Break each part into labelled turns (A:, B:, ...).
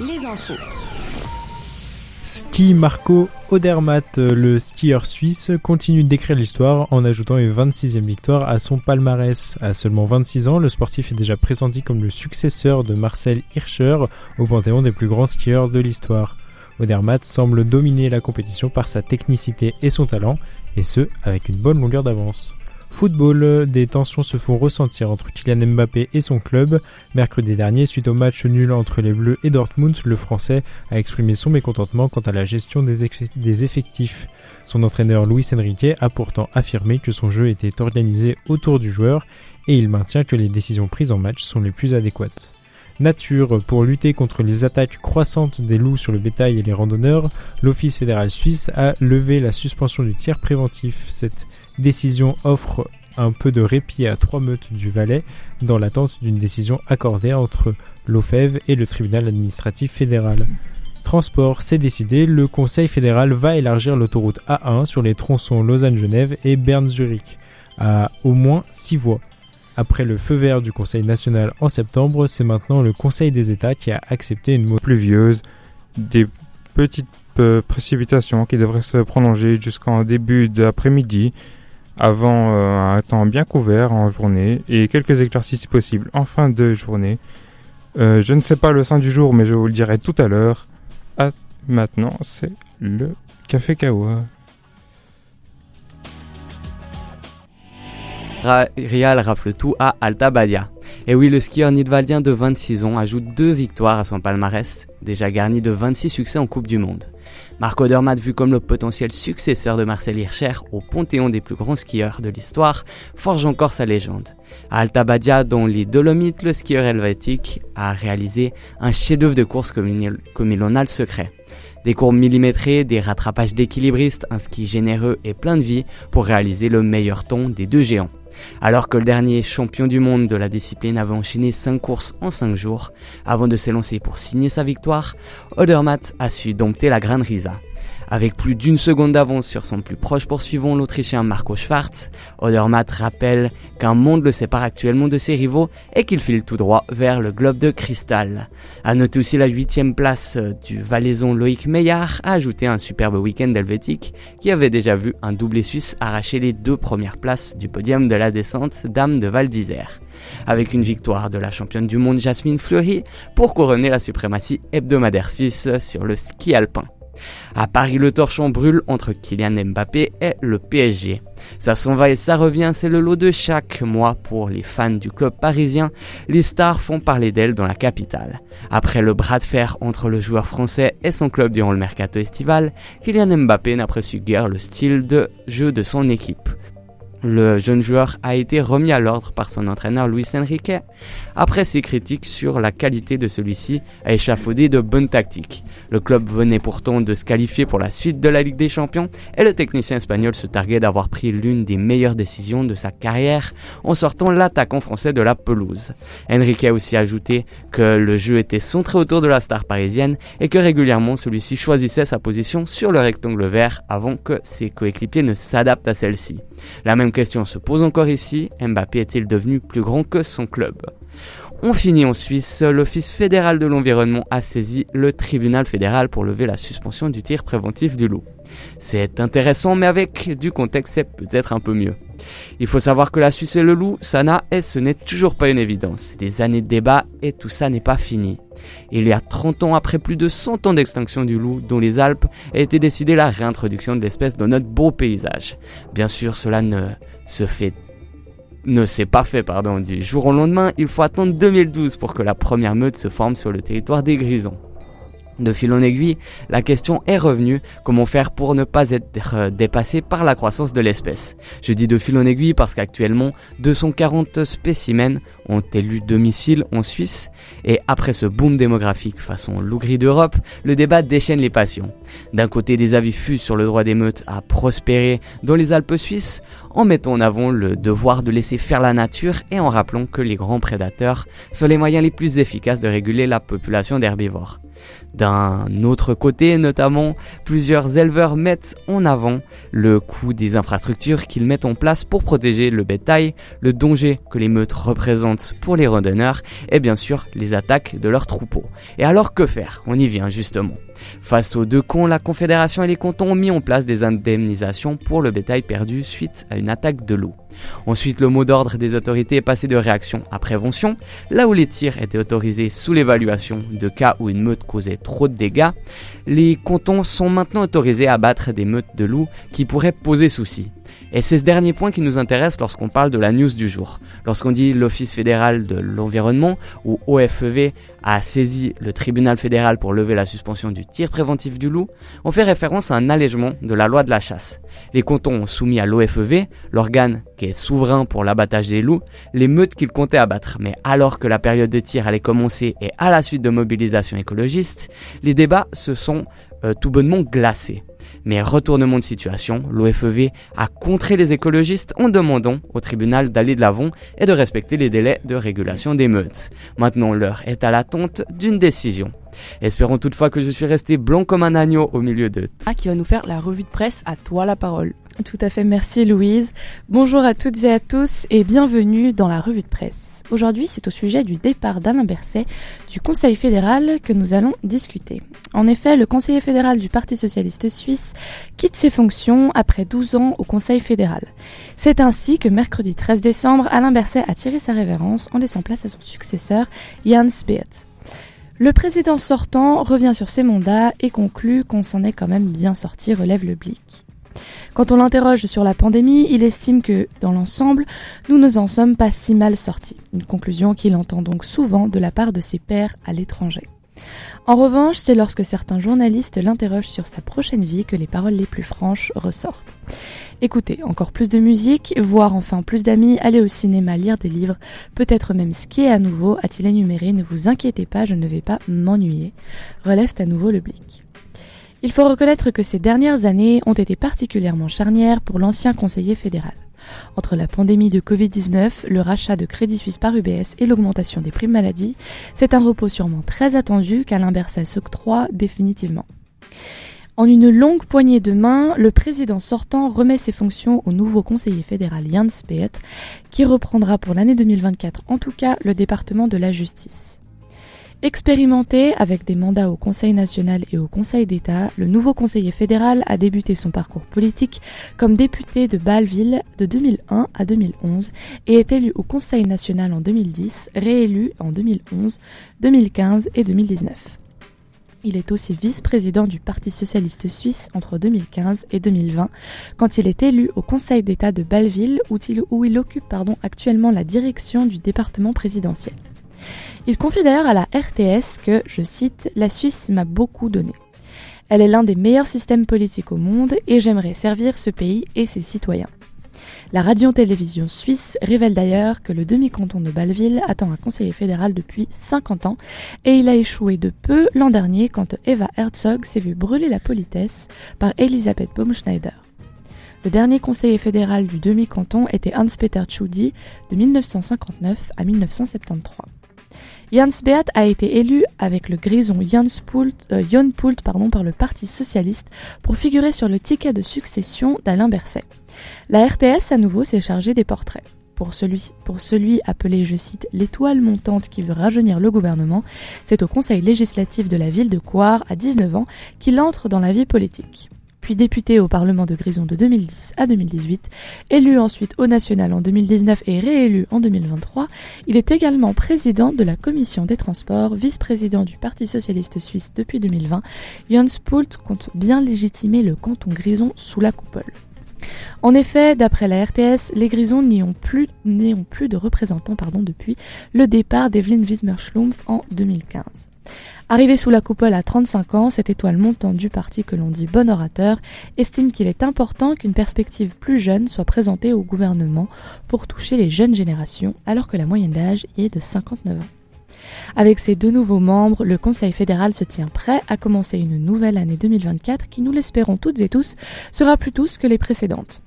A: les infos.
B: Ski Marco Odermatt, le skieur suisse, continue d'écrire l'histoire en ajoutant une 26e victoire à son palmarès. À seulement 26 ans, le sportif est déjà pressenti comme le successeur de Marcel Hirscher au panthéon des plus grands skieurs de l'histoire. Odermatt semble dominer la compétition par sa technicité et son talent, et ce, avec une bonne longueur d'avance. Football, des tensions se font ressentir entre Kylian Mbappé et son club. Mercredi dernier, suite au match nul entre les Bleus et Dortmund, le Français a exprimé son mécontentement quant à la gestion des, effectifs. Son entraîneur Luis Enrique a pourtant affirmé que son jeu était organisé autour du joueur et il maintient que les décisions prises en match sont les plus adéquates. Nature, pour lutter contre les attaques croissantes des loups sur le bétail et les randonneurs, l'Office fédéral suisse a levé la suspension du tir préventif. Décision offre un peu de répit à trois meutes du Valais dans l'attente d'une décision accordée entre l'OFEV et le tribunal administratif fédéral. Transport, c'est décidé, le Conseil fédéral va élargir l'autoroute A1 sur les tronçons Lausanne-Genève et Berne-Zurich à au moins six voies. Après le feu vert du Conseil national en septembre, c'est maintenant le Conseil des États qui a accepté une mode
C: pluvieuse, des petites euh, précipitations qui devraient se prolonger jusqu'en début d'après-midi avant euh, un temps bien couvert en journée et quelques éclaircies si possible en fin de journée. Euh, je ne sais pas le sein du jour, mais je vous le dirai tout à l'heure. Ah, maintenant, c'est le café kawa.
D: Rial rafle tout à Alta Badia. Et oui, le skieur nidwaldien de 26 ans ajoute deux victoires à son palmarès, déjà garni de 26 succès en Coupe du Monde. Marco Dermat, vu comme le potentiel successeur de Marcel Hirscher au panthéon des plus grands skieurs de l'histoire, forge encore sa légende. À Alta Badia, dont les Dolomites, le skieur helvétique a réalisé un chef-d'œuvre de course comme il en a le secret. Des courbes millimétrées, des rattrapages d'équilibristes, un ski généreux et plein de vie pour réaliser le meilleur ton des deux géants. Alors que le dernier champion du monde de la discipline avait enchaîné 5 courses en 5 jours, avant de s'élancer pour signer sa victoire, Odermatt a su dompter la Grande Risa. Avec plus d'une seconde d'avance sur son plus proche poursuivant, l'Autrichien Marco Schwarz, Odermatt rappelle qu'un monde le sépare actuellement de ses rivaux et qu'il file tout droit vers le globe de cristal. À noter aussi la huitième place du valaisan Loïc Meillard, a ajouté un superbe week-end helvétique qui avait déjà vu un doublé suisse arracher les deux premières places du podium de la descente Dame de Val d'Isère. Avec une victoire de la championne du monde Jasmine Fleury pour couronner la suprématie hebdomadaire suisse sur le ski alpin. À Paris, le torchon brûle entre Kylian Mbappé et le PSG. Ça s'en va et ça revient, c'est le lot de chaque mois pour les fans du club parisien. Les stars font parler d'elle dans la capitale. Après le bras de fer entre le joueur français et son club durant le mercato estival, Kylian Mbappé n'apprécie guère le style de jeu de son équipe. Le jeune joueur a été remis à l'ordre par son entraîneur Luis Enrique après ses critiques sur la qualité de celui-ci à échafauder de bonnes tactiques. Le club venait pourtant de se qualifier pour la suite de la Ligue des Champions et le technicien espagnol se targuait d'avoir pris l'une des meilleures décisions de sa carrière en sortant l'attaquant français de la pelouse. Enrique a aussi ajouté que le jeu était centré autour de la star parisienne et que régulièrement celui-ci choisissait sa position sur le rectangle vert avant que ses coéquipiers ne s'adaptent à celle-ci. La même question se pose encore ici, Mbappé est-il devenu plus grand que son club? On finit en Suisse, l'Office fédéral de l'environnement a saisi le tribunal fédéral pour lever la suspension du tir préventif du loup. C'est intéressant, mais avec du contexte, c'est peut-être un peu mieux. Il faut savoir que la Suisse et le loup, ça n'a et ce n'est toujours pas une évidence. Des années de débat et tout ça n'est pas fini. Il y a 30 ans, après plus de 100 ans d'extinction du loup dont les Alpes, a été décidée la réintroduction de l'espèce dans notre beau paysage. Bien sûr, cela ne se fait ne s'est pas fait pardon, du jour au lendemain, il faut attendre 2012 pour que la première meute se forme sur le territoire des Grisons. De fil en aiguille, la question est revenue, comment faire pour ne pas être euh, dépassé par la croissance de l'espèce? Je dis de fil en aiguille parce qu'actuellement, 240 spécimens ont élu domicile en Suisse, et après ce boom démographique façon loup gris d'Europe, le débat déchaîne les passions. D'un côté, des avis fusent sur le droit des meutes à prospérer dans les Alpes suisses, en mettant en avant le devoir de laisser faire la nature et en rappelant que les grands prédateurs sont les moyens les plus efficaces de réguler la population d'herbivores. D'un autre côté, notamment, plusieurs éleveurs mettent en avant le coût des infrastructures qu'ils mettent en place pour protéger le bétail, le danger que les meutes pour les randonneurs et bien sûr les attaques de leurs troupeaux. Et alors que faire? On y vient justement. Face aux deux cons, la Confédération et les cantons ont mis en place des indemnisations pour le bétail perdu suite à une attaque de loup. Ensuite, le mot d'ordre des autorités est passé de réaction à prévention, là où les tirs étaient autorisés sous l'évaluation de cas où une meute causait trop de dégâts, les cantons sont maintenant autorisés à battre des meutes de loups qui pourraient poser souci. Et c'est ce dernier point qui nous intéresse lorsqu'on parle de la news du jour. Lorsqu'on dit l'Office fédéral de l'environnement ou OFEV a saisi le tribunal fédéral pour lever la suspension du tir préventif du loup, on fait référence à un allègement de la loi de la chasse. Les cantons ont soumis à l'OFEV, l'organe qui est souverain pour l'abattage des loups, les meutes qu'ils comptaient abattre. Mais alors que la période de tir allait commencer et à la suite de mobilisation écologiste, les débats se sont euh, tout bonnement glacés. Mais retournement de situation, l'OFEV a contré les écologistes en demandant au tribunal d'aller de l'avant et de respecter les délais de régulation des meutes. Maintenant, l'heure est à l'attente d'une décision. Espérons toutefois que je suis resté blanc comme un agneau au milieu de...
A: Ah, qui va nous faire la revue de presse à toi la parole.
E: Tout à fait, merci Louise. Bonjour à toutes et à tous et bienvenue dans la revue de presse. Aujourd'hui, c'est au sujet du départ d'Alain Berset du Conseil fédéral que nous allons discuter. En effet, le conseiller fédéral du Parti socialiste suisse quitte ses fonctions après 12 ans au Conseil fédéral. C'est ainsi que mercredi 13 décembre, Alain Berset a tiré sa révérence en laissant place à son successeur, Jan Speert. Le président sortant revient sur ses mandats et conclut qu'on s'en est quand même bien sorti, relève le blic. Quand on l'interroge sur la pandémie, il estime que, dans l'ensemble, nous ne en sommes pas si mal sortis. Une conclusion qu'il entend donc souvent de la part de ses pairs à l'étranger. En revanche, c'est lorsque certains journalistes l'interrogent sur sa prochaine vie que les paroles les plus franches ressortent. Écoutez, encore plus de musique, voir enfin plus d'amis, aller au cinéma, lire des livres, peut-être même skier à nouveau, a-t-il énuméré, ne vous inquiétez pas, je ne vais pas m'ennuyer, relève à nouveau le blic. Il faut reconnaître que ces dernières années ont été particulièrement charnières pour l'ancien conseiller fédéral. Entre la pandémie de Covid-19, le rachat de Crédit Suisse par UBS et l'augmentation des primes maladie, c'est un repos sûrement très attendu qu'Alain Berset s'octroie définitivement. En une longue poignée de main, le président sortant remet ses fonctions au nouveau conseiller fédéral Jans Speet, qui reprendra pour l'année 2024 en tout cas le département de la justice. Expérimenté avec des mandats au Conseil national et au Conseil d'État, le nouveau conseiller fédéral a débuté son parcours politique comme député de Bâle-Ville de 2001 à 2011 et est élu au Conseil national en 2010, réélu en 2011, 2015 et 2019. Il est aussi vice-président du Parti socialiste suisse entre 2015 et 2020, quand il est élu au Conseil d'État de Bâle-Ville, où il, occupe actuellement la direction du département présidentiel. Il confie d'ailleurs à la RTS que, je cite, La Suisse m'a beaucoup donné. Elle est l'un des meilleurs systèmes politiques au monde et j'aimerais servir ce pays et ses citoyens. La radio-télévision suisse révèle d'ailleurs que le demi-canton de Bâle-Ville attend un conseiller fédéral depuis 50 ans et il a échoué de peu l'an dernier quand Eva Herzog s'est vue brûler la politesse par Elisabeth Baumschneider. Le dernier conseiller fédéral du demi-canton était Hans-Peter Tschudi de 1959 à 1973. Jans Beat a été élu avec le grison Jan Pult, euh, pardon, par le Parti socialiste pour figurer sur le ticket de succession d'Alain Berset. La RTS à nouveau s'est chargée des portraits. Pour celui, pour celui appelé, je cite, l'étoile montante qui veut rajeunir le gouvernement, c'est au conseil législatif de la ville de Coire à 19 ans qu'il entre dans la vie politique puis député au Parlement de Grison de 2010 à 2018, élu ensuite au national en 2019 et réélu en 2023, il est également président de la commission des transports, vice-président du Parti socialiste suisse depuis 2020. Jans Pult compte bien légitimer le canton Grison sous la coupole. En effet, d'après la RTS, les Grisons n'y ont plus, plus de représentants depuis le départ d'Evelyn Wittmer-Schlumpf en 2015. Arrivé sous la coupole à 35 ans, cette étoile montante du parti que l'on dit bon orateur estime qu'il est important qu'une perspective plus jeune soit présentée au gouvernement pour toucher les jeunes générations, alors que la moyenne d'âge y est de 59 ans. Avec ces deux nouveaux membres, le Conseil fédéral se tient prêt à commencer une nouvelle année 2024 qui, nous l'espérons toutes et tous, sera plus douce que les précédentes.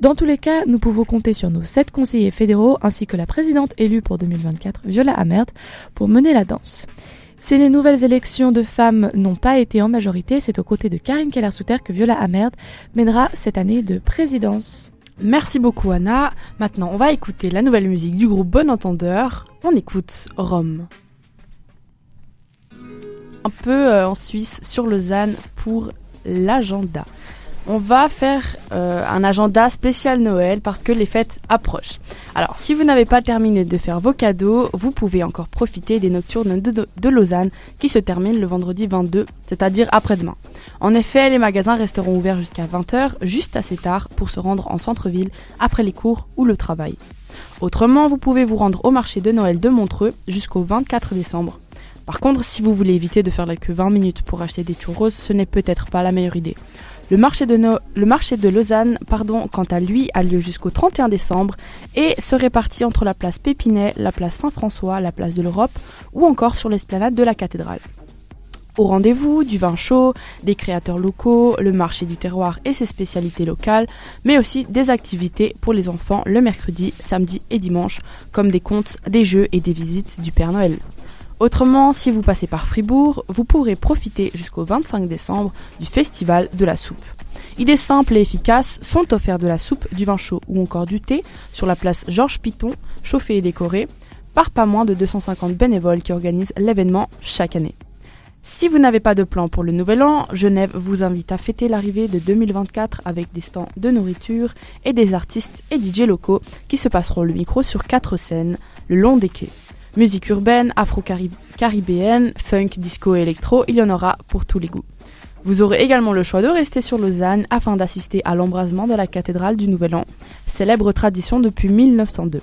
E: Dans tous les cas, nous pouvons compter sur nos sept conseillers fédéraux ainsi que la présidente élue pour 2024, Viola Amert, pour mener la danse. Si les nouvelles élections de femmes n'ont pas été en majorité, c'est aux côtés de Karine Keller-Souter que Viola Amerd mènera cette année de présidence.
A: Merci beaucoup Anna. Maintenant, on va écouter la nouvelle musique du groupe Bon Entendeur. On écoute Rome. Un peu euh, en Suisse, sur Lausanne, pour l'agenda. On va faire euh, un agenda spécial Noël parce que les fêtes approchent. Alors, si vous n'avez pas terminé de faire vos cadeaux, vous pouvez encore profiter des nocturnes de, Lausanne qui se terminent le vendredi 22, c'est-à-dire après-demain. En effet, les magasins resteront ouverts jusqu'à 20h, juste assez tard pour se rendre en centre-ville après les cours ou le travail. Autrement, vous pouvez vous rendre au marché de Noël de Montreux jusqu'au 24 décembre. Par contre, si vous voulez éviter de faire la queue 20 minutes pour acheter des churros, ce n'est peut-être pas la meilleure idée. Le marché de, Lausanne, pardon, quant à lui, a lieu jusqu'au 31 décembre et se répartit entre la place Pépinet, la place Saint-François, la place de l'Europe ou encore sur l'esplanade de la cathédrale. Au rendez-vous, du vin chaud, des créateurs locaux, le marché du terroir et ses spécialités locales, mais aussi des activités pour les enfants le mercredi, samedi et dimanche, comme des contes, des jeux et des visites du Père Noël. Autrement, si vous passez par Fribourg, vous pourrez profiter jusqu'au 25 décembre du festival de la soupe. Idées simples et efficaces sont offerts de la soupe, du vin chaud ou encore du thé sur la place Georges Piton, chauffée et décorée, par pas moins de 250 bénévoles qui organisent l'événement chaque année. Si vous n'avez pas de plan pour le nouvel an, Genève vous invite à fêter l'arrivée de 2024 avec des stands de nourriture et des artistes et DJ locaux qui se passeront le micro sur quatre scènes le long des quais. Musique urbaine, afro-caribéenne, funk, disco et électro, il y en aura pour tous les goûts. Vous aurez également le choix de rester sur Lausanne afin d'assister à l'embrasement de la cathédrale du Nouvel An, célèbre tradition depuis 1902.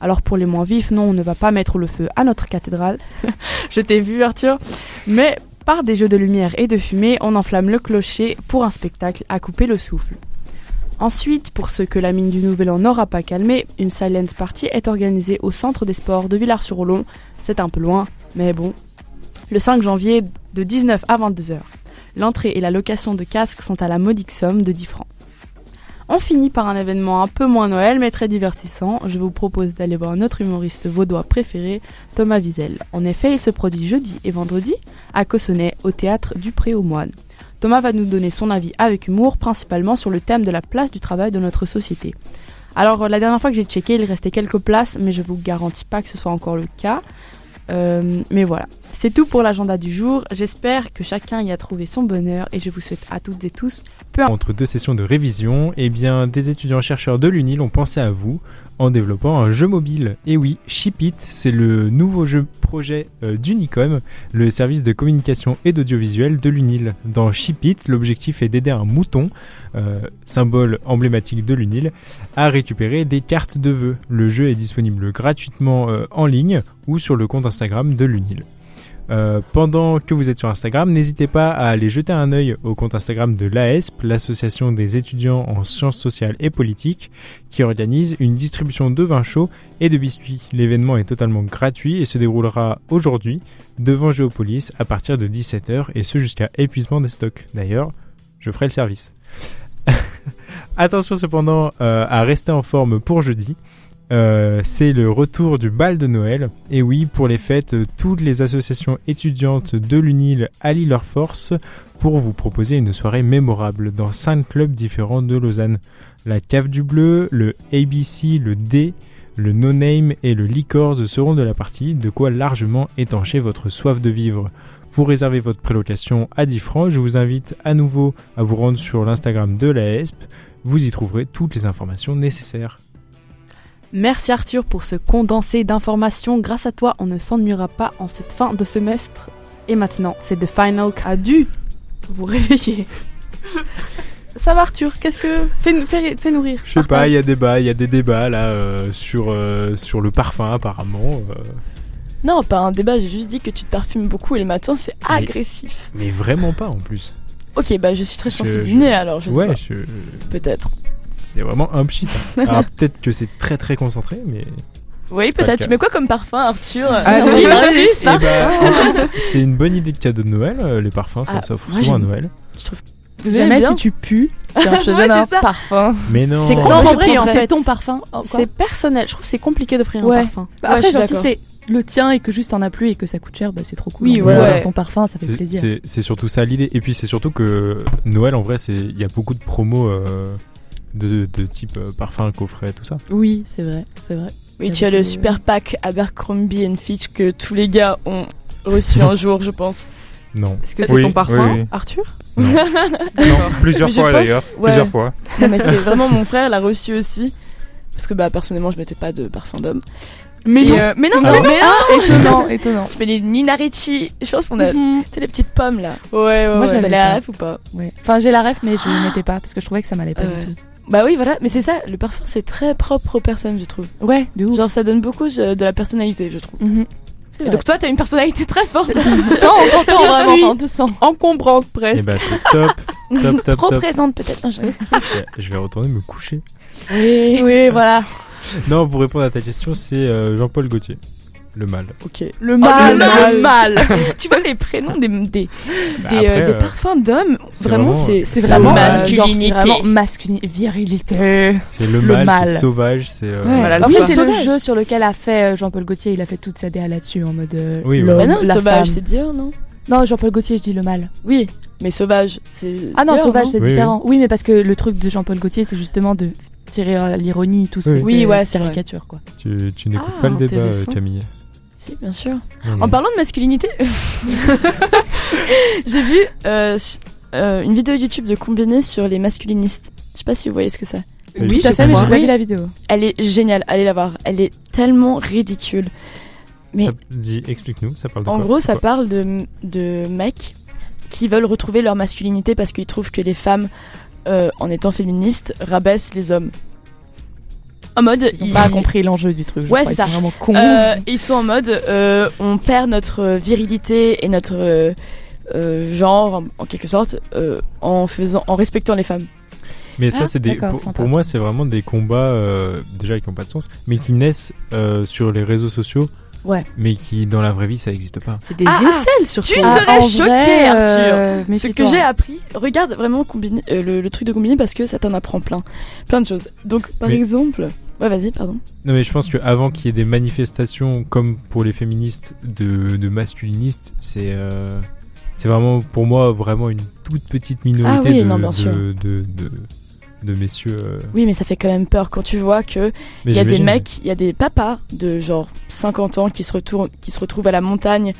A: Alors pour les moins vifs, non, on ne va pas mettre le feu à notre cathédrale. Je t'ai vu Arthur. Mais par des jeux de lumière et de fumée, on enflamme le clocher pour un spectacle à couper le souffle. Ensuite, pour ceux que la mine du Nouvel An n'aura pas calmé, une silence party est organisée au centre des sports de Villars-sur-Olon. C'est un peu loin, mais bon. Le 5 janvier de 19 à 22h. L'entrée et la location de casques sont à la modique somme de 10 francs. On finit par un événement un peu moins Noël mais très divertissant. Je vous propose d'aller voir notre humoriste vaudois préféré, Thomas Wiesel. En effet, il se produit jeudi et vendredi à Cossonay au théâtre du Pré aux Moines. Thomas va nous donner son avis avec humour, principalement sur le thème de la place du travail dans notre société. Alors, la dernière fois que j'ai checké, il restait quelques places, mais je vous garantis pas que ce soit encore le cas. Euh, mais voilà, c'est tout pour l'agenda du jour. J'espère que chacun y a trouvé son bonheur et je vous souhaite à toutes et tous
B: Entre deux sessions de révision, eh bien, des étudiants chercheurs de l'UNIL ont pensé à vous en développant un jeu mobile. Et oui, Shipit, c'est le nouveau jeu projet euh, d'Unicom, le service de communication et d'audiovisuel de l'UNIL. Dans Shipit, l'objectif est d'aider un mouton, euh, symbole emblématique de l'UNIL, à récupérer des cartes de vœux. Le jeu est disponible gratuitement euh, en ligne ou sur le compte Instagram de l'UNIL. Euh, pendant que vous êtes sur Instagram, n'hésitez pas à aller jeter un œil au compte Instagram de l'AESP, l'association des étudiants en sciences sociales et politiques, qui organise une distribution de vin chaud et de biscuits. L'événement est totalement gratuit et se déroulera aujourd'hui devant Géopolis à partir de 17h et ce jusqu'à épuisement des stocks. D'ailleurs, je ferai le service. Attention cependant euh, à rester en forme pour jeudi. Euh, c'est le retour du bal de Noël. Et oui, pour les fêtes, toutes les associations étudiantes de l'UNIL allient leurs forces pour vous proposer une soirée mémorable dans cinq clubs différents de Lausanne. La Cave du Bleu, le ABC, le D, le No Name et le Licorz seront de la partie, de quoi largement étancher votre soif de vivre. Pour réserver votre prélocation à 10 francs, je vous invite à nouveau à vous rendre sur l'Instagram de la ESP. Vous y trouverez toutes les informations nécessaires.
A: Merci Arthur pour ce condensé d'informations. Grâce à toi, on ne s'ennuiera pas en cette fin de semestre. Et maintenant, c'est The Final qui a dû vous réveiller. Ça va Arthur? Qu'est-ce que... Fais, fais, fais nourrir.
B: Je sais pas, il y a débat, il y a des débats là euh, sur, euh, sur le parfum apparemment. euh,
F: Non, pas un débat, j'ai juste dit que tu te parfumes beaucoup et les matins c'est agressif.
B: mais vraiment pas en plus.
F: Ok, bah je suis très sensible
B: je-
F: nez alors, je sais
B: ouais,
F: pas.
B: je-
F: Peut-être.
B: C'est vraiment un pchit. hein. Alors peut-être que c'est très très concentré, mais.
F: Oui, peut-être. Tu mets quoi comme parfum, Arthur?
B: Allez,
F: Oui, vas-y,
B: Eh
F: ça.
B: ben, en plus, c'est une bonne idée de cadeau de Noël. euh, Les parfums, ça
F: Ah,
B: s'offre
F: moi,
B: souvent à Noël.
F: Vous aimez
E: Jamais
F: bien
E: si tu pues, tiens, je te
F: Ouais,
E: donne un
F: c'est ça.
E: parfum.
B: Mais non.
A: C'est quoi
E: en
A: je
E: vrai,
A: prie,
E: en
A: en
E: fait,
A: fait.
E: ton parfum. oh,
A: C'est personnel. Je trouve que c'est compliqué d'offrir
E: Ouais.
A: un parfum.
E: Bah,
F: Ouais,
E: après,
F: je
E: genre, si c'est le tien et que juste t'en as plus et que ça coûte cher, bah c'est trop cool.
F: Oui,
E: adore ton parfum, ça fait
B: C'est-
E: plaisir.
B: C'est c'est surtout ça l'idée. Et puis c'est surtout que Noël, en vrai, c'est il y a beaucoup de promos euh, de, de type euh, parfum, coffret, tout ça.
E: Oui, c'est vrai, c'est vrai.
F: Oui, tu as le super pack Abercrombie Fitch que tous les gars ont reçu un jour, je pense.
B: Non.
A: Est-ce que c'est
C: Oui,
A: ton parfum,
C: oui, oui.
A: Arthur
C: Non, plusieurs
F: Mais
C: fois
F: pense-
C: d'ailleurs.
F: ouais.
C: Plusieurs fois.
F: Non, mais c'est vraiment mon frère l'a reçu aussi. Parce que bah personnellement, je mettais pas de parfum d'homme.
A: Mais
F: euh, mais non,
B: Ah
F: mais, mais non,
E: étonnant, étonnant.
F: je mets des Nina Ricci. Je pense qu'on a, tu sais, les petites pommes là.
A: Ouais, ouais,
E: Moi,
A: ouais.
E: J'avais
F: la ref ou pas?
E: Ouais. Enfin, j'ai la ref, mais je ne mettais pas parce que je trouvais que ça m'allait pas
F: Ah
E: du tout.
F: Bah oui, voilà. Mais c'est ça, le parfum, c'est très propre aux personnes, je trouve.
E: Ouais, de ouf.
F: Genre, ça donne beaucoup je- de la personnalité, je trouve.
E: Mhm.
F: Et donc toi, t'as une personnalité très forte.
E: Tant, on t'entend vraiment,
F: Oui.
E: enfin, on te sent.
A: Encombrante
B: Et
A: presque.
B: bah c'est top, top, top,
F: Trop
B: top.
F: présente peut-être. Je-
B: Je vais retourner me coucher.
F: Oui.
E: Oui, voilà.
B: Non, pour répondre à ta question, c'est euh, Jean-Paul Gaultier. Le mal.
F: Ok.
A: Le
F: mal,
A: mal,
F: le
A: mal.
F: tu vois les prénoms des des,
B: Bah,
F: des,
B: après,
F: euh, des
B: euh,
F: parfums d'hommes,
B: c'est
F: vraiment, c'est c'est
B: c'est
F: vraiment masculinité.
E: Genre, c'est vraiment masculinité, virilité.
B: C'est le,
E: Le
B: mal, c'est sauvage, c'est. euh,
F: Ouais.
A: Voilà,
E: En
A: le
E: fait, c'est le jeu sur lequel a fait euh, Jean-Paul Gaultier. Il a fait toute sa DA là-dessus en mode. euh,
B: Oui,
E: l'homme,
F: Bah non,
E: la
F: sauvage,
E: femme.
F: c'est Dior, non?
E: Non, Jean-Paul Gaultier, je dis le mal.
F: Oui, mais sauvage, c'est.
E: Ah non, sauvage, c'est
B: Oui,
E: différent. Oui. mais parce que le truc de Jean-Paul Gaultier, c'est justement de tirer l'ironie, tout ça.
B: Oui.
F: Oui, ouais, c'est
E: caricature, quoi.
B: Tu, tu n'écoutes
A: Ah,
B: pas le débat, euh. Camille.
F: Si, bien sûr.
B: Non,
F: En parlant de masculinité, j'ai vu euh, euh, une vidéo YouTube de combiné sur les masculinistes. Je sais pas si vous voyez ce que c'est.
B: Oui,
E: Oui, tout à fait, mais j'ai pas vu la vidéo.
F: Elle est géniale, allez la voir. Elle est tellement ridicule. Mais
B: Ça dit, explique-nous, ça parle de
F: en
B: quoi
F: gros, ça
B: quoi
F: parle de, de mecs qui veulent retrouver leur masculinité parce qu'ils trouvent que les femmes, euh, en étant féministes, rabaissent les hommes. En mode,
E: Ils ont pas compris l'enjeu du truc. je
F: Ouais, c'est
E: Ils
F: ça.
E: sont vraiment cons.
F: Euh, ils sont en mode, euh, on perd notre euh, virilité et notre euh, genre, en, en quelque sorte, euh, en faisant, en respectant les femmes.
B: Mais ça,
E: Ah,
B: c'est des. Pour, pour moi, c'est vraiment des combats euh, déjà qui n'ont pas de sens, mais qui naissent euh, sur les réseaux sociaux.
F: Ouais.
B: Mais qui, dans la vraie vie, ça n'existe pas.
A: C'est des
F: Ah,
A: incels surtout.
F: tu
E: Ah,
F: serais
E: en
F: choqué,
E: vrai,
F: Arthur.
E: euh,
F: Ce que j'ai appris, regarde vraiment combiné, euh, le, le truc de combiné parce que ça t'en apprend plein, plein de choses. Donc, par
B: Mais-
F: exemple, ouais, vas-y, pardon.
B: Non, mais je pense qu'avant qu'il y ait des manifestations comme pour les féministes de, de masculinistes, c'est. euh, c'est vraiment, pour moi, vraiment une toute petite minorité
F: Ah oui,
B: de,
F: non,
B: de, de, de, de messieurs. euh,
F: Oui, mais ça fait quand même peur quand tu vois que il y a des mecs, il y a des papas de genre 50 ans qui se retournent, qui se retrouvent à la montagne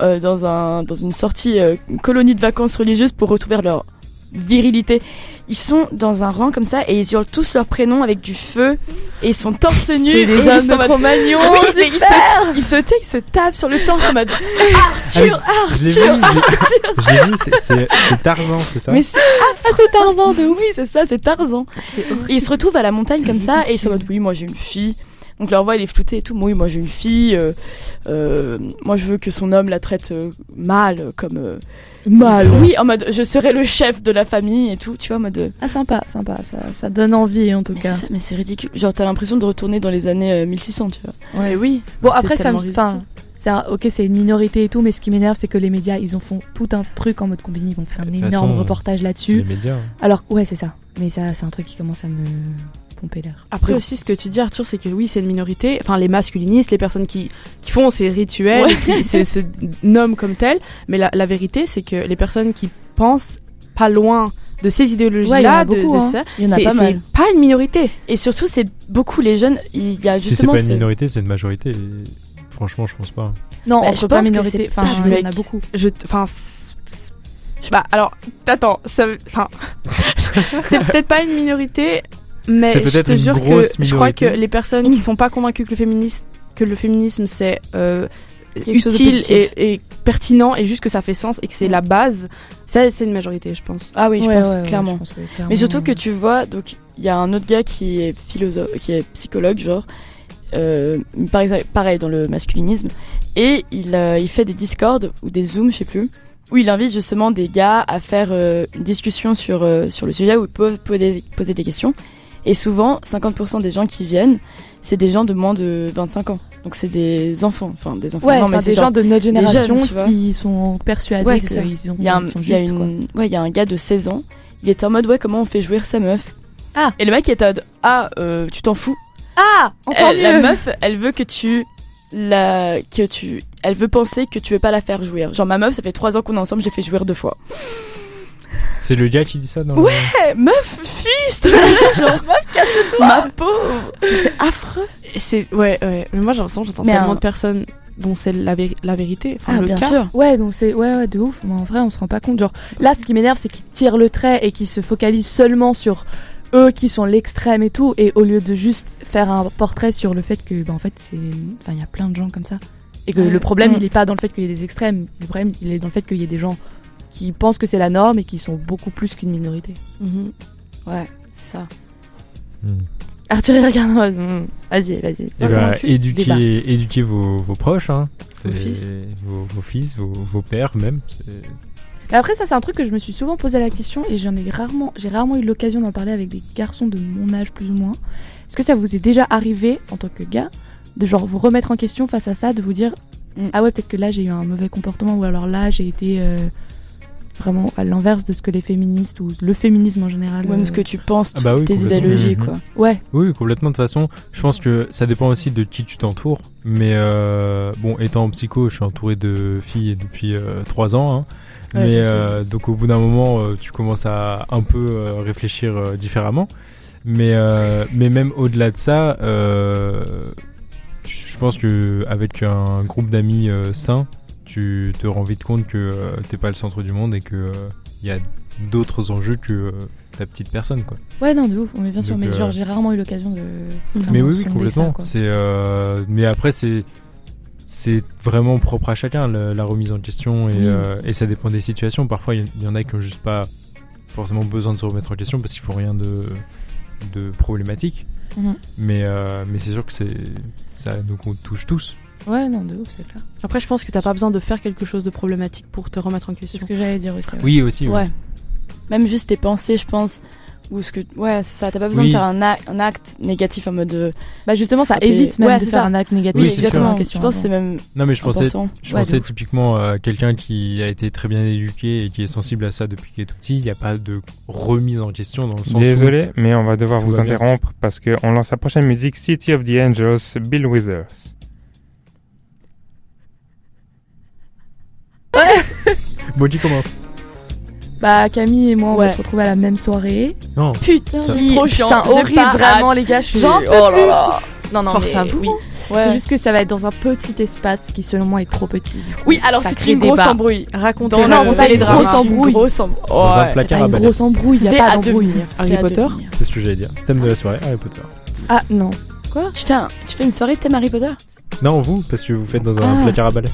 F: euh, dans un dans une sortie euh, une colonie de vacances religieuses pour retrouver leur virilité. Ils sont dans un rang comme ça et ils hurlent tous leurs prénoms avec du feu et ils sont torse nu
E: C'est
F: et
E: des
F: ils
E: hommes de
F: mode-
E: Cro-Magnon,
F: Oui, mais ils
E: super
F: se, ils se, ils se tapent sur le torse en mode Arthur,
B: Je l'ai vu,
F: Arthur,
B: je l'ai- je vu, c'est- Tarzan, c'est ça?
F: Mais c'est
E: Ah, c'est Tarzan de
F: oui, c'est ça, c'est Tarzan. Et ils se retrouvent à la montagne comme ça et ils sont en mode oui, moi j'ai une fille. Donc leur voix elle est floutée et tout. Oui, moi j'ai une fille. euh, euh, moi je veux que son homme la traite euh, mal, comme euh,
E: Mal.
F: Oui, en mode je serai le chef de la famille et tout. Tu vois, en mode. euh,
E: Ah, sympa, sympa. Ça, ça donne envie, en tout
F: Mais
E: cas.
F: c'est ça, mais c'est ridicule. Genre t'as l'impression de retourner dans les années euh, 1600, tu vois.
E: Ouais.
A: oui.
E: Bon, après, ça me. Enfin. Un- ok, c'est une minorité et tout, mais ce qui m'énerve, c'est que les médias, ils en font tout un truc en mode combini, ils vont faire un énorme
B: façon,
E: reportage
B: C'est les
E: là-dessus.
B: médias. hein.
E: Alors, ouais, c'est ça. Mais ça, c'est un truc qui commence à me pomper l'air.
A: Après
E: Oui.
A: aussi, ce que tu dis, Arthur, c'est que oui, c'est une minorité. Enfin, les masculinistes, les personnes qui, qui font ces rituels,
F: Ouais.
A: qui se, se nomment comme tels. Mais la, la vérité, c'est que les personnes qui pensent pas loin de ces idéologies-là,
E: a
A: de,
E: beaucoup,
A: de
E: hein.
A: ça,
F: Il y en a
A: c'est
F: pas mal.
A: pas une minorité.
F: Et surtout, c'est beaucoup les jeunes. Il y a
B: Si c'est
F: justement.
B: pas une minorité, c'est une majorité. Franchement, je pense pas.
E: Non,
F: Bah,
E: on
F: je
E: peut pas
F: pense que
E: minorité.
F: c'est
E: Enfin,
F: pas
E: il y en a beaucoup.
A: Je, enfin, je sais pas. Alors, attends, ça, enfin, c'est peut-être pas une minorité, mais
B: C'est
A: je
B: peut-être une
A: jure que je crois que les personnes qui sont pas convaincues que le féminisme, que le féminisme c'est euh, utile et, et pertinent et juste que ça fait sens et que c'est la base, ça c'est une majorité, je pense.
F: Ah oui, je
E: Ouais,
F: pense
E: ouais, ouais,
F: clairement.
E: je pense, ouais, clairement.
F: Mais surtout que tu vois, donc il y a un autre gars qui est philosophe, qui est psychologue, genre, euh, par exemple, pareil dans le masculinisme, et il, euh, il fait des discords ou des zooms, je sais plus, où il invite justement des gars à faire euh, une discussion sur euh, sur le sujet où ils peuvent poser, poser des questions. Et souvent, 50% des gens qui viennent, c'est des gens de moins de 25 ans. Donc c'est des enfants, enfin des enfants.
E: Ouais,
F: non, mais
E: des gens de notre génération qui sont persuadés
F: Ouais, c'est ça.
E: qu'ils ont-
F: Il y a un, il y a
E: justes, quoi.
F: une, ouais, il y a un gars de 16 ans. Il était en mode ouais, comment on fait jouir sa meuf?
E: Ah.
F: Et le mec était en mode ah, euh, tu t'en fous.
E: Ah, encore
F: Elle- la
E: mieux.
F: meuf, elle veut que tu la que tu elle veut penser que tu veux pas la faire jouir. Genre ma meuf, ça fait trois ans qu'on est ensemble, j'ai fait jouir deux fois.
B: C'est le gars qui dit ça dans
F: Ouais, Eh, meuf, fuis, s'il te plaît, genre meuf, casse-toi. Ma pauvre, c'est affreux.
A: C'est ouais ouais. Mais moi j'ai l'impression que j'entends
F: Mais
A: tellement
F: un-
A: de personnes dont c'est la, la vérité. Enfin,
F: Ah
A: le
F: bien
A: cas.
F: sûr.
E: Ouais, donc c'est ouais, ouais, de ouf. Mais en vrai, on se rend pas compte. Genre, là, ce qui m'énerve, c'est qu'ils tirent le trait et qu'ils se focalisent seulement sur eux qui sont l'extrême et tout, et au lieu de juste faire un portrait sur le fait que, bah, en fait, c'est, enfin, il y a plein de gens comme ça, et que
F: Ouais.
E: le problème,
F: Mm.
E: il est pas dans le fait qu'il y ait des extrêmes. Le problème, il est dans le fait qu'il y ait des gens qui pensent que c'est la norme et qui sont beaucoup plus qu'une minorité.
A: Mhm.
F: Ouais, c'est ça.
B: Hmm.
E: Arthur, il regarde. Hmm, Vas-y, vas-y.
B: Eh
F: Ouais,
B: ben,
F: convaincu.
B: éduquez, éduquez vos, vos proches, hein.
A: Vos fils.
B: Vos, vos fils, vos, vos pères même.
E: Mais après, ça, c'est un truc que je me suis souvent posé la question et j'en ai rarement, j'ai rarement eu l'occasion d'en parler avec des garçons de mon âge plus ou moins. Est-ce que ça vous est déjà arrivé en tant que gars de genre vous remettre en question face à ça, de vous dire
F: Mm.
E: ah ouais peut-être que là j'ai eu un mauvais comportement ou alors là j'ai été euh, vraiment à l'inverse de ce que les féministes ou le féminisme en général.
F: Ou même
E: euh,
F: ce que tu penses,
B: Ah bah oui,
F: tes idéologies,
B: Mhm.
F: quoi.
E: Ouais,
B: Oui, complètement. De toute façon, je pense que ça dépend aussi de qui tu t'entoures. Mais euh, bon, étant en psycho, je suis entouré de filles depuis euh, trois ans. hein.
E: Ouais,
B: mais euh, donc au bout d'un moment, euh, tu commences à un peu euh, réfléchir euh, différemment. Mais euh, mais même au-delà de ça, euh, je pense que avec un groupe d'amis euh, sain, tu te rends vite compte que euh, t'es pas le centre du monde et que il y a d'autres enjeux que euh, ta petite personne, quoi.
E: ouais non de ouf, mais bien sûr, mais
B: euh,
E: genre j'ai rarement eu l'occasion de.
B: Mais oui, complètement. c'est euh, mais après c'est c'est vraiment propre à chacun la remise en question et,
E: Oui.
B: euh, et ça dépend des situations. Parfois il y, en a qui ont juste pas forcément besoin de se remettre en question parce qu'il faut rien de de problématique.
E: Mhm.
B: Mais euh, mais c'est sûr que ça nous touche tous.
E: Ouais non de ouf c'est clair.
A: Après, je pense que t'as pas besoin de faire quelque chose de problématique pour te remettre en
E: C'est
A: question.
E: ce que j'allais dire aussi. ouais.
B: Oui aussi. oui.
F: Ouais. Même juste tes pensées, je pense. Ou ce que. Ouais, c'est ça. T'as pas besoin
B: Oui.
F: de faire un, ac- un acte négatif en mode. euh,
E: Bah justement ça évite même
F: Ouais,
E: de
F: c'est
E: faire
F: ça.
E: un acte négatif.
B: Oui, c'est
E: de en
F: je pense que c'est même
B: Non mais je pensais
F: important.
B: je
E: Ouais, de
B: pensais typiquement à quelqu'un qui a été très bien éduqué et qui est sensible à ça depuis qu'il est tout petit. Il n'y a pas de remise en question dans le sens où
C: Désolé, mais on va devoir
B: Tout
C: vous
B: va bien.
C: interrompre parce qu'on lance la prochaine musique City of the Angels, Bill Withers.
B: Bon, qui commence
E: Bah Camille et moi on va se retrouver à la même soirée.
B: Non.
F: Putain, c'est trop chiant.
E: Putain, horrible,
F: pas
E: vraiment,
F: hâte.
E: les gars, je suis.
F: J'en peux
E: oh là là. Non, non,
A: Force
E: mais
A: à vous.
E: oui.
F: Ouais.
E: C'est juste que ça va être dans un petit espace qui, selon moi, est trop petit.
F: Oui, alors c'est une grosse embrouille.
E: Racontez,
F: Dans
E: non, les
F: dans
E: grosses
F: une
E: embrouilles.
F: grosse embrouille.
B: Dans un placard à
E: une
B: balai.
E: grosse embrouille, il y a pas d'embrouille.
A: Harry Potter.
B: C'est ce que j'allais dire. Thème de la soirée, Harry Potter.
E: Ah non.
F: Tu fais, un- tu fais une soirée thème Harry Potter?
B: Non, vous, parce que vous faites dans un
F: Ah.
B: placard à balai.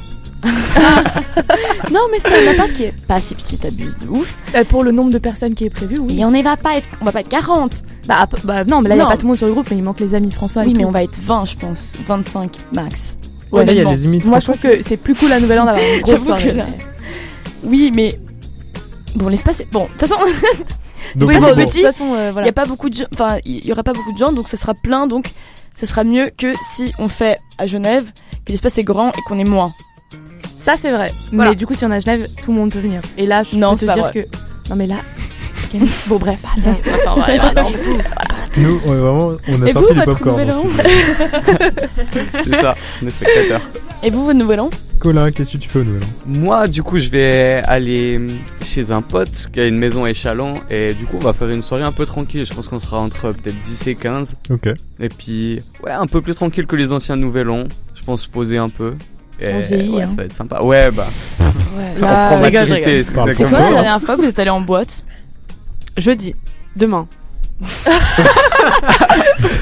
F: Non, mais c'est un appart qui est pas si petit, t'abuses de ouf.
E: Euh, pour le nombre de personnes qui est prévu, oui.
F: Et on y va pas être, on va pas être 40.
E: Bah, bah, non, mais là, il y a pas tout le monde sur le groupe, mais il manque les amis de François.
F: Oui, mais
E: tout.
F: on va être 20, je pense. 25 max.
B: Ouais, là, il y a
F: Honnêtement.
B: les imites.
E: Moi, je trouve que c'est plus cool à Nouvelle-An d'avoir une grosse soirée.
F: que là- Oui, mais. Bon, l'espace est. Bon, de toute façon,
B: Donc,
E: Oui,
F: c'est
E: bon, de
F: petit.
E: toute façon, euh, voilà.
F: y a pas beaucoup de gens. Enfin, il y aura pas beaucoup de gens, donc ça sera plein, donc ça sera mieux que si on fait à Genève, que l'espace est grand et qu'on est moins.
E: Ça, c'est vrai.
F: Voilà.
E: Mais du coup, si on a Genève, tout le monde peut venir. Et là, je
F: Non,
E: peux
F: c'est
E: te
F: pas
E: dire
F: vrai.
E: que. Non, mais là. Bon, bref.
B: nous, on, est vraiment, on a
F: Et
B: sorti
F: vous,
B: les
F: votre
B: popcorn. film.
D: C'est ça, nos spectateurs.
F: Et vous, votre nouvel an
B: Colin, qu'est-ce que tu fais au nouvel an
D: Moi, du coup, je vais aller chez un pote qui a une maison à Échalon et du coup, on va faire une soirée un peu tranquille. Je pense qu'on sera entre peut-être 10 et 15.
B: Ok.
D: Et puis, ouais, un peu plus tranquille que les anciens Nouvel An. Je pense poser un peu. Et
E: On vieillit,
D: ouais,
E: hein.
D: ça va être sympa. Ouais, bah,
F: Ouais.
D: on prend
A: rigole,
D: maturité,
A: rigole.
D: c'est
F: C'est quoi la dernière fois que vous êtes allé en boîte
A: Jeudi, demain.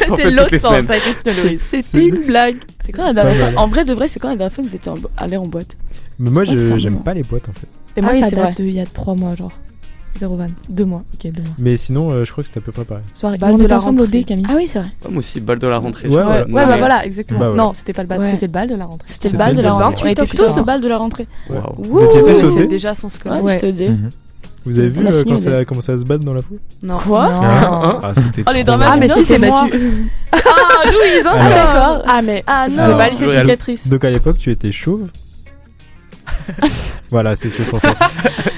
D: On fait
E: C'était
D: toutes
E: l'autre
D: les
E: sens,
D: semaines.
E: ça a été Snow
A: C'était une blague.
F: C'est quand la dernière fois. En vrai, de vrai, c'est quand la dernière fois que vous êtes en- allé en boîte
B: Mais moi,
F: Je pense
B: je-
F: faire
B: j'aime pas les boîtes en fait.
E: Et moi,
F: Ah oui,
E: ça
F: c'est
E: date
F: vrai.
E: d'il y a 3 mois, genre. Zéro van. 2 mois. Ok, 2 mois.
B: Mais sinon, euh, je crois que c'était à peu près pareil.
E: Soirée.
A: Balle
E: on
A: de
E: était
A: la
E: ensemble au
A: rentrée.
E: dé, Camille.
F: Ah oui, c'est vrai.
D: Moi aussi, balle de la rentrée.
B: Ouais,
D: je crois.
B: voilà.
E: Ouais, bah voilà, exactement.
B: Bah.
E: Non, c'était pas le bal,
F: Ouais.
E: c'était le bal de la rentrée.
F: C'était
B: C'est
F: le bal de la
B: le
F: rentrée.
A: 28
F: On était
A: octobre.
F: tous au bal de la rentrée.
D: Waouh.
A: C'est déjà sans scolaire.
F: Ouais,
E: Ouais.
F: j'étais au dé.
B: Mhm. Vous avez vu euh, quand ça a commencé à se battre dans la foule?
A: Non.
F: Quoi?
E: Non.
B: Ah, c'était
F: Oh, les dramas.
E: Ah, mais si,
F: c'est
E: c'est
F: moi.
E: battu.
F: Ah, Louise, hein
B: Ah,
E: d'accord.
A: Ah, mais
F: Ah
A: c'est
F: non
B: Alors,
A: pas laissé
B: alors-
A: cicatrice.
B: Donc à l'époque, tu étais chauve. voilà, c'est sûr pour ça.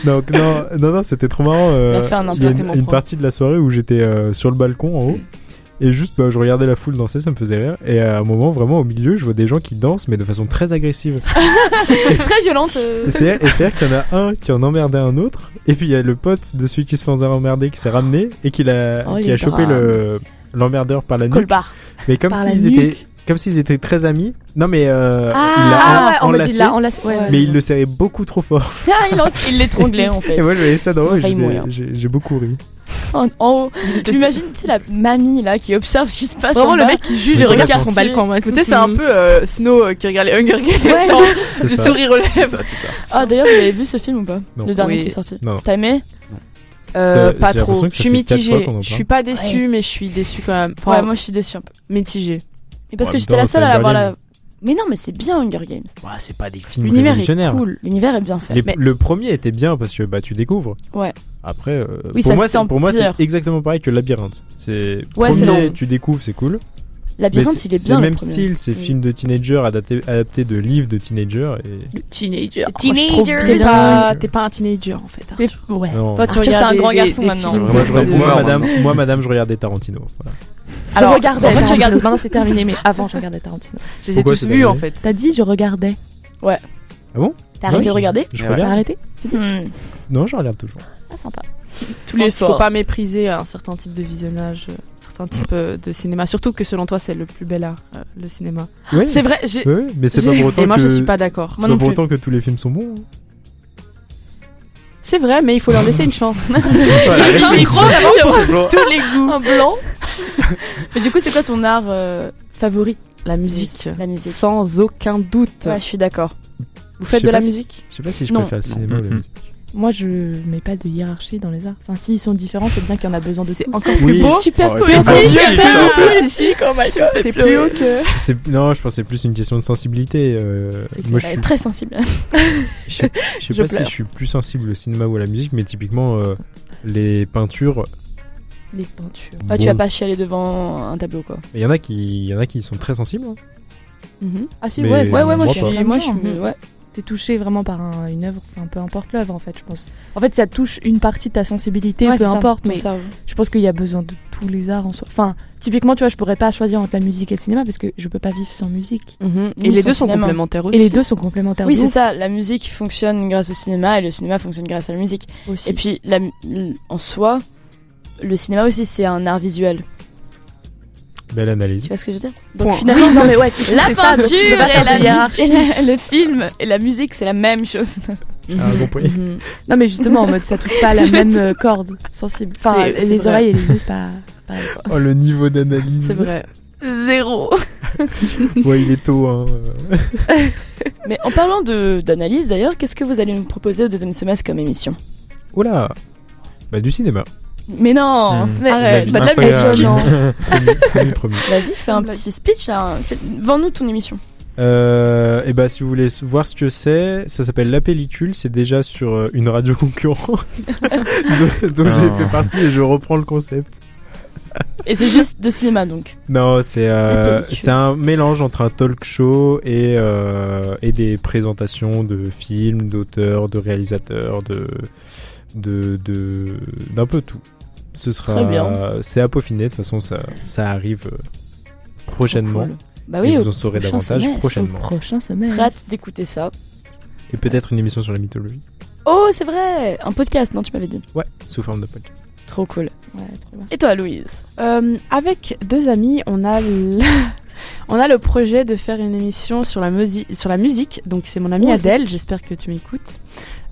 B: Donc non, non, non, c'était trop marrant. euh,
F: Il un
B: y a
F: emplâté,
B: une, une partie de la soirée où j'étais euh, sur le balcon en haut Et juste, bah, je regardais la foule danser, ça me faisait rire. Et à un moment, vraiment, au milieu, je vois des gens qui dansent, mais de façon très agressive.
F: Très violente. euh.
B: Et c'est- et c'est-à-dire qu'il y en a un qui en emmerdait un autre, et puis il y a le pote de celui qui se faisait emmerder qui s'est ramené, et qui a,
F: Oh,
B: qui a chopé le l'emmerdeur par la nuque.
F: Colbar.
B: Mais comme s'ils étaient, comme s'ils étaient très amis. Non mais euh,
F: Ah,
B: il l'a
E: Ah ouais,
B: en- enlacé,
E: enlacé. Ouais, ouais.
B: mais il le serrait beaucoup trop fort.
F: Ah, il l'étranglait en fait.
B: Et moi, je voyais ça
F: mourir.
B: j'ai beaucoup ri.
F: En, en haut. J'imagine, tu sais, la mamie là qui observe ce qui se passe.
E: Vraiment
F: en
E: le mec qui juge
B: Mais
E: et regarde son balcon.
A: sais, c'est un peu euh, Snow euh, qui regarde les Hunger Games.
F: Ouais.
A: genre,
B: C'est
A: le
B: ça.
A: sourire aux lèvres.
F: Ah, d'ailleurs, vous avez vu ce film ou pas?
B: Non.
F: Le dernier
A: Oui.
F: qui est sorti. T'as aimé?
A: Euh, pas trop. Je suis mitigée. Je suis pas déçue, mais je suis déçue quand même. Enfin,
F: Ouais, moi je suis déçue un peu.
A: mitigée.
F: Et parce que j'étais la seule à avoir la. Mais non, mais c'est bien Hunger Games.
B: Ouais, c'est pas des films
A: L'univers est cool.
F: L'univers est bien fait.
B: Les-
A: Mais-
B: Le premier était bien parce que bah tu découvres.
F: Ouais.
B: Après, euh,
F: Oui,
B: pour moi, pour moi, c'est exactement pareil que Labyrinthe. C'est
F: Ouais,
B: premier, tu découvres, c'est cool. Mais
F: Labyrinthe,
B: c'est
F: il est
B: c'est
F: bien.
B: le
F: le
B: même style, c'est
F: Oui.
B: film de teenager adapté, adapté de livres de teenager. Et...
E: Teenager.
F: Teenagers.
A: T'es pas, t'es pas un teenager en fait.
E: Ouais.
B: Non.
A: Toi, tu
F: Arthur, c'est
A: regardes
F: un grand garçon maintenant.
A: films.
B: moi, je-
C: Ouais,
B: moi,
C: ouais,
B: madame,
C: ouais.
B: moi, madame, je regardais Tarantino. Voilà.
E: Je
A: Alors,
E: regardais.
F: en fait, tu
E: Tarantino.
F: regardes-
E: Maintenant c'est terminé, mais avant je regardais Tarantino.
A: Je les ai tous
B: c'est
A: vus en fait.
E: T'as dit je regardais.
F: T'as arrêté
B: Ouais.
F: de regarder?
B: Je
C: Ouais.
E: T'as
B: regarde.
E: arrêté?
F: Hmm.
B: Non, je regarde toujours.
E: Ah sympa.
F: Tous les
A: Il faut
F: soirs.
A: pas mépriser un certain type de visionnage, euh, certains types euh, de cinéma. Surtout que selon toi, c'est le plus bel art, euh, le cinéma.
B: Ouais.
F: C'est vrai, j'ai.
B: Mais c'est pas pour autant
A: Et moi,
B: que
A: je suis pas d'accord.
B: c'est
F: Moi
B: pas
F: non
B: pour
F: plus.
B: autant que tous les films sont bons. hein.
A: C'est vrai, mais il faut leur laisser une chance.
F: Un micro,
A: Tous les goûts.
F: un blanc. Mais du coup, c'est quoi ton art euh, favori?
A: La musique.
F: La musique.
A: Sans aucun doute.
F: Ouais, je suis d'accord.
A: Vous faites de la
B: si-
A: musique?
B: Je sais pas si je
F: Non.
B: préfère le cinéma ou la musique.
E: Moi je mets pas de hiérarchie dans les arts. Enfin s'ils sont différents, c'est bien qu'il y en a besoin de
A: C'est encore
B: Oui.
A: plus beau.
F: Super
B: Oh,
F: poétique.
B: c'est
A: ici, comme T'es plus haut que.
B: C'est non, je pense que c'est plus une question de sensibilité. euh, moi, je suis,
F: est très sensible.
B: je sais, je sais
A: Je
B: pas si je suis plus sensible au cinéma ou à la musique, mais typiquement euh, les peintures.
E: Les peintures.
F: Ah, tu
B: bon,
F: vas pas chialer devant un tableau, quoi.
B: Il y en a qui, il y en a qui sont très sensibles. hein.
A: Mhm.
E: Ah si
B: Mais-
E: ouais.
B: Ouais,
F: moi,
B: moi
F: je suis. Moi, je suis. Ouais.
E: T'es touché vraiment par un- une œuvre, enfin peu importe l'œuvre en fait, je pense. En fait, ça touche une partie de ta sensibilité,
F: Ouais,
E: peu
F: ça,
E: importe, mais je pense qu'il y a besoin de tous les arts en soi. Enfin, typiquement, tu vois, je pourrais pas choisir entre la musique et le cinéma parce que je peux pas vivre sans musique.
A: Mhm. Et les deux sont
F: cinéma.
A: complémentaires aussi.
E: Et les deux sont complémentaires.
F: Oui, c'est ça. La musique fonctionne grâce au cinéma et le cinéma fonctionne grâce à la musique.
E: aussi.
F: Et puis, la, en soi, le cinéma aussi, c'est un art visuel.
B: Belle analyse.
F: Tu vois ce que je veux dire Donc,
A: Point.
F: finalement,
E: non mais ouais,
F: la
E: ça,
F: peinture et, la
E: hiérarchie.
F: mus- et la- le film et la musique, c'est la même chose.
B: Ah, bon point.
A: Mhm.
E: Non mais justement en mode ça touche pas à la même euh, corde sensible. Enfin, les
A: vrai.
E: oreilles et les yeux c'est pas pareil.
B: Oh, le niveau d'analyse.
A: C'est vrai.
F: Zéro.
B: Ouais, il est tôt. Hein.
F: Mais en parlant de d'analyse d'ailleurs, qu'est-ce que vous allez nous proposer au deuxième semestre comme émission?
B: Là Bah, du cinéma.
F: Mais non
C: Hmm.
E: Mais-
F: Arrête.
E: Pas de la.
F: Vas-y, fais un petit speech là. Vends-nous ton émission.
B: Euh, et bah si vous voulez voir ce que c'est, ça s'appelle La Pellicule, c'est déjà sur euh, une radio concurrente dont, j'ai fait partie et je reprends le concept.
F: Et c'est juste de cinéma donc.
B: Non, c'est euh, un mélange entre un talk show et euh, et des présentations de films, d'auteurs, de réalisateurs, de de de d'un peu tout. Ce sera c'est à peaufiner de toute façon ça ça arrive euh, prochainement
F: Cool. Bah
B: et
F: oui,
B: vous en saurez
F: prochain
B: davantage
F: semestre.
B: prochainement
E: Prochain semaine.
F: très hâte d'écouter ça.
B: et peut-être une émission sur la mythologie.
F: Oh, c'est vrai Un podcast, non, tu m'avais dit.
B: Ouais, sous forme de podcast.
F: Trop cool.
E: Ouais, trop bien.
F: Et toi, Louise?
A: Euh, avec deux amis, on a le... on a le projet de faire une émission sur la, sur la musique. Donc c'est mon amie
F: Oh,
A: Adèle, j'espère que tu m'écoutes.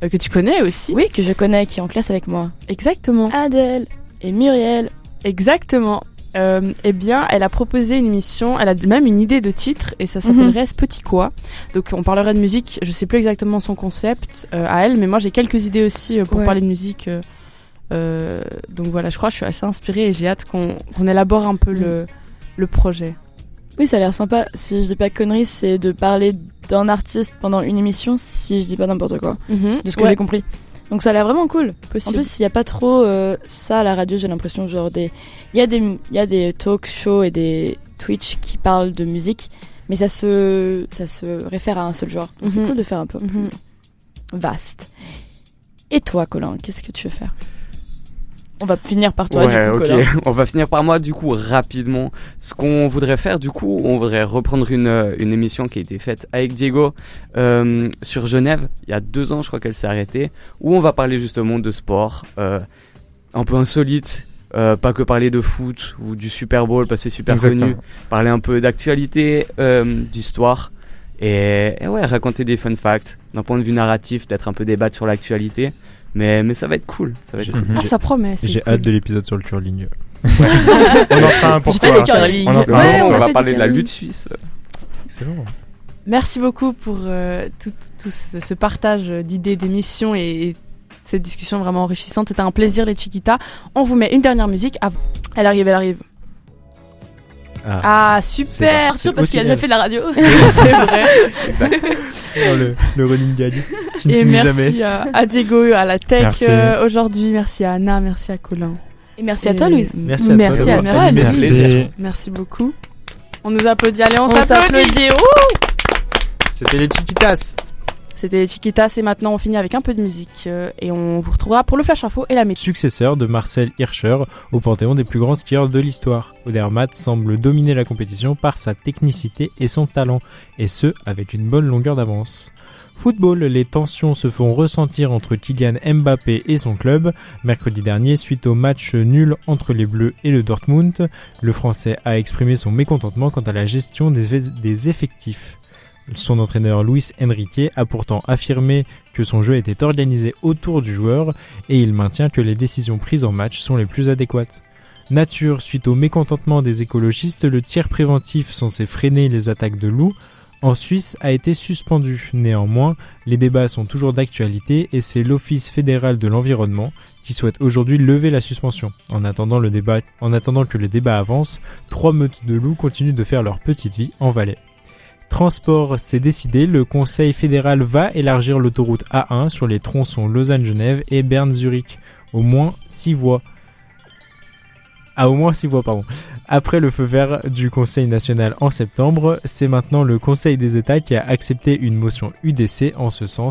A: Euh, que tu connais aussi.
F: Oui, que je connais, qui est en classe avec moi.
A: Exactement.
F: Adèle et Muriel.
A: Exactement. Euh, eh bien, elle a proposé une émission, elle a même une idée de titre et ça s'appellerait Ce Petit Quoi. Donc on parlerait de musique, je sais plus exactement son concept euh, à elle, mais moi j'ai quelques idées aussi euh, pour
F: Ouais.
A: parler de musique. donc voilà, je crois que je suis assez inspirée et j'ai hâte qu'on élabore un peu le, le projet.
F: Oui, ça a l'air sympa. Si je dis pas de conneries, c'est de parler d'un artiste pendant une émission, si je dis pas n'importe quoi. De ce que
A: Ouais,
F: j'ai compris. Donc ça a l'air vraiment cool. En plus, il n'y a pas trop euh, ça à la radio, j'ai l'impression. Genre, des... il y, a des... il y a des talk shows et des Twitch qui parlent de musique, mais ça se, ça se réfère à un seul genre. Donc c'est
A: Mhm.
F: cool de faire un peu
A: Mhm.
F: vaste. Et toi, Colin, qu'est-ce que tu veux faire? On va finir par toi,
D: ouais,
F: du coup,
D: ok.
F: Colin.
D: On va finir par moi, du coup, rapidement. Ce qu'on voudrait faire, du coup, on voudrait reprendre une, euh, une émission qui a été faite avec Diego euh, sur Genève, il y a deux ans, je crois qu'elle s'est arrêtée, où on va parler justement de sport, euh, un peu insolite, euh, pas que parler de foot ou du Super Bowl, parce que c'est super
C: Exactement.
D: connu, parler un peu d'actualité, euh, d'histoire, et, et ouais, raconter des fun facts, d'un point de vue narratif, d'être un peu débattre sur l'actualité, mais, mais ça va être cool, ça va être cool.
A: Ah, ça promet.
B: J'ai
A: cool.
B: hâte de l'épisode sur le curling.
C: On en fera un pour
F: J'ai fait
C: toi.
F: des curling.
C: On en fera
A: Ouais,
C: un
A: on
D: va parler de la lutte suisse.
B: Excellent.
A: Merci beaucoup pour euh, tout, tout ce, ce partage d'idées, d'émissions et, et cette discussion vraiment enrichissante. C'était un plaisir, les Chiquitas. On vous met une dernière musique. avant- Elle arrive, elle arrive.
B: Ah,
A: Ah, super
F: Arthur, parce qu'il a déjà fait de la radio.
A: C'est vrai.
B: oh, le, le running gag qui
A: Et merci
B: jamais.
A: à, à Diego, à la tech
C: Merci.
A: euh, aujourd'hui. Merci à Anna, merci à Colin.
F: Et merci à toi, Louise.
B: Merci à toi
A: Merci, à,
B: d'avoir
A: merci,
B: animé
A: merci.
B: cette
C: Merci.
A: Merci beaucoup. On nous applaudit. Allez, on,
E: On
A: s'applaudit.
E: s'applaudit.
B: C'était les Chiquitas.
A: C'était Chiquitas et maintenant on finit avec un peu de musique euh, et on vous retrouvera pour le flash info et la météo.
B: Successeur de Marcel Hirscher au panthéon des plus grands skieurs de l'histoire. Odermatt semble dominer la compétition par sa technicité et son talent, et ce avec une bonne longueur d'avance. Football, les tensions se font ressentir entre Kylian Mbappé et son club. Mercredi dernier, suite au match nul entre les Bleus et le Dortmund, le Français a exprimé son mécontentement quant à la gestion des effectifs. Son entraîneur Luis Enrique a pourtant affirmé que son jeu était organisé autour du joueur et il maintient que les décisions prises en match sont les plus adéquates. Nature, suite au mécontentement des écologistes, le tir préventif censé freiner les attaques de loups en Suisse a été suspendu. Néanmoins, les débats sont toujours d'actualité et c'est l'Office fédéral de l'environnement qui souhaite aujourd'hui lever la suspension. En attendant, en attendant que le débat avance, trois meutes de loups continuent de faire leur petite vie en Valais. Transport, c'est décidé, le Conseil fédéral va élargir l'autoroute A1 sur les tronçons Lausanne-Genève et Berne-Zurich. Au moins 6 voies. À au moins 6 voies, pardon. Après le feu vert du Conseil national en septembre, c'est maintenant le Conseil des États qui a accepté une motion UDC en ce sens